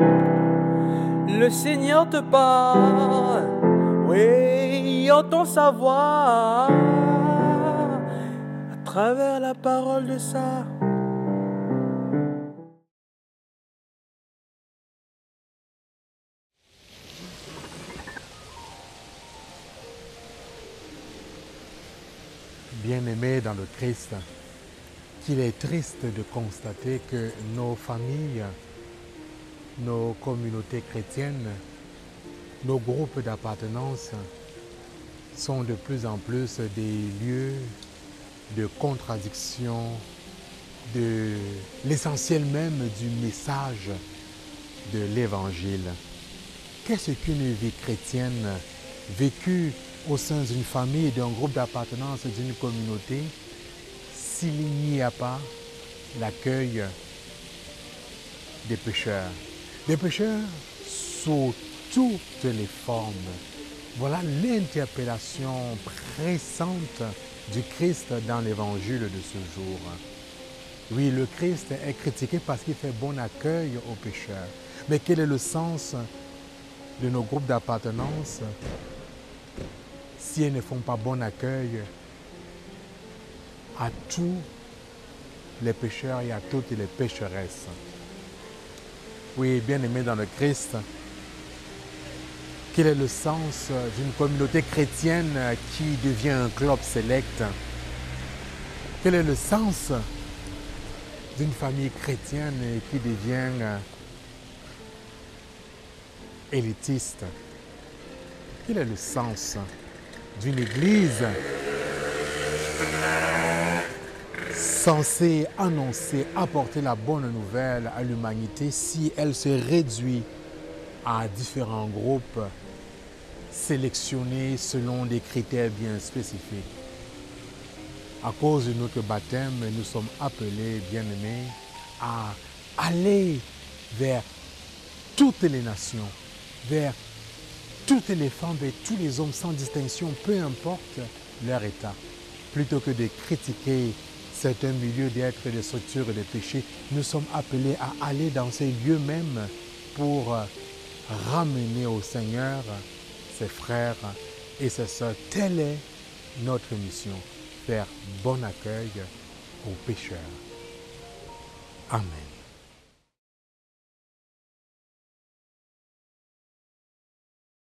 Le Seigneur te parle, oui, entend sa voix à travers la parole de ça. Bien-aimé dans le Christ, qu'il est triste de constater que nos familles, nos communautés chrétiennes, nos groupes d'appartenance sont de plus en plus des lieux de contradiction de l'essentiel même du message de l'Évangile. Qu'est-ce qu'une vie chrétienne vécue au sein d'une famille, d'un groupe d'appartenance, d'une communauté, s'il n'y a pas l'accueil des pécheurs? Des pécheurs sous toutes les formes. Voilà l'interpellation pressante du Christ dans l'évangile de ce jour. Oui, le Christ est critiqué parce qu'il fait bon accueil aux pécheurs. Mais quel est le sens de nos groupes d'appartenance si elles ne font pas bon accueil à tous les pécheurs et à toutes les pécheresses. Oui, bien aimé dans le Christ, quel est le sens d'une communauté chrétienne qui devient un club select? Quel est le sens d'une famille chrétienne qui devient élitiste? Quel est le sens d'une église censée annoncer, apporter la bonne nouvelle à l'humanité si elle se réduit à différents groupes sélectionnés selon des critères bien spécifiques. À cause de notre baptême, nous sommes appelés, bien-aimés, à aller vers toutes les nations, vers toutes les femmes et tous les hommes sans distinction, peu importe leur état. Plutôt que de critiquer certains milieux d'être des structures de péché, nous sommes appelés à aller dans ces lieux mêmes pour ramener au Seigneur ses frères et ses sœurs. Telle est notre mission, faire bon accueil aux pécheurs. Amen.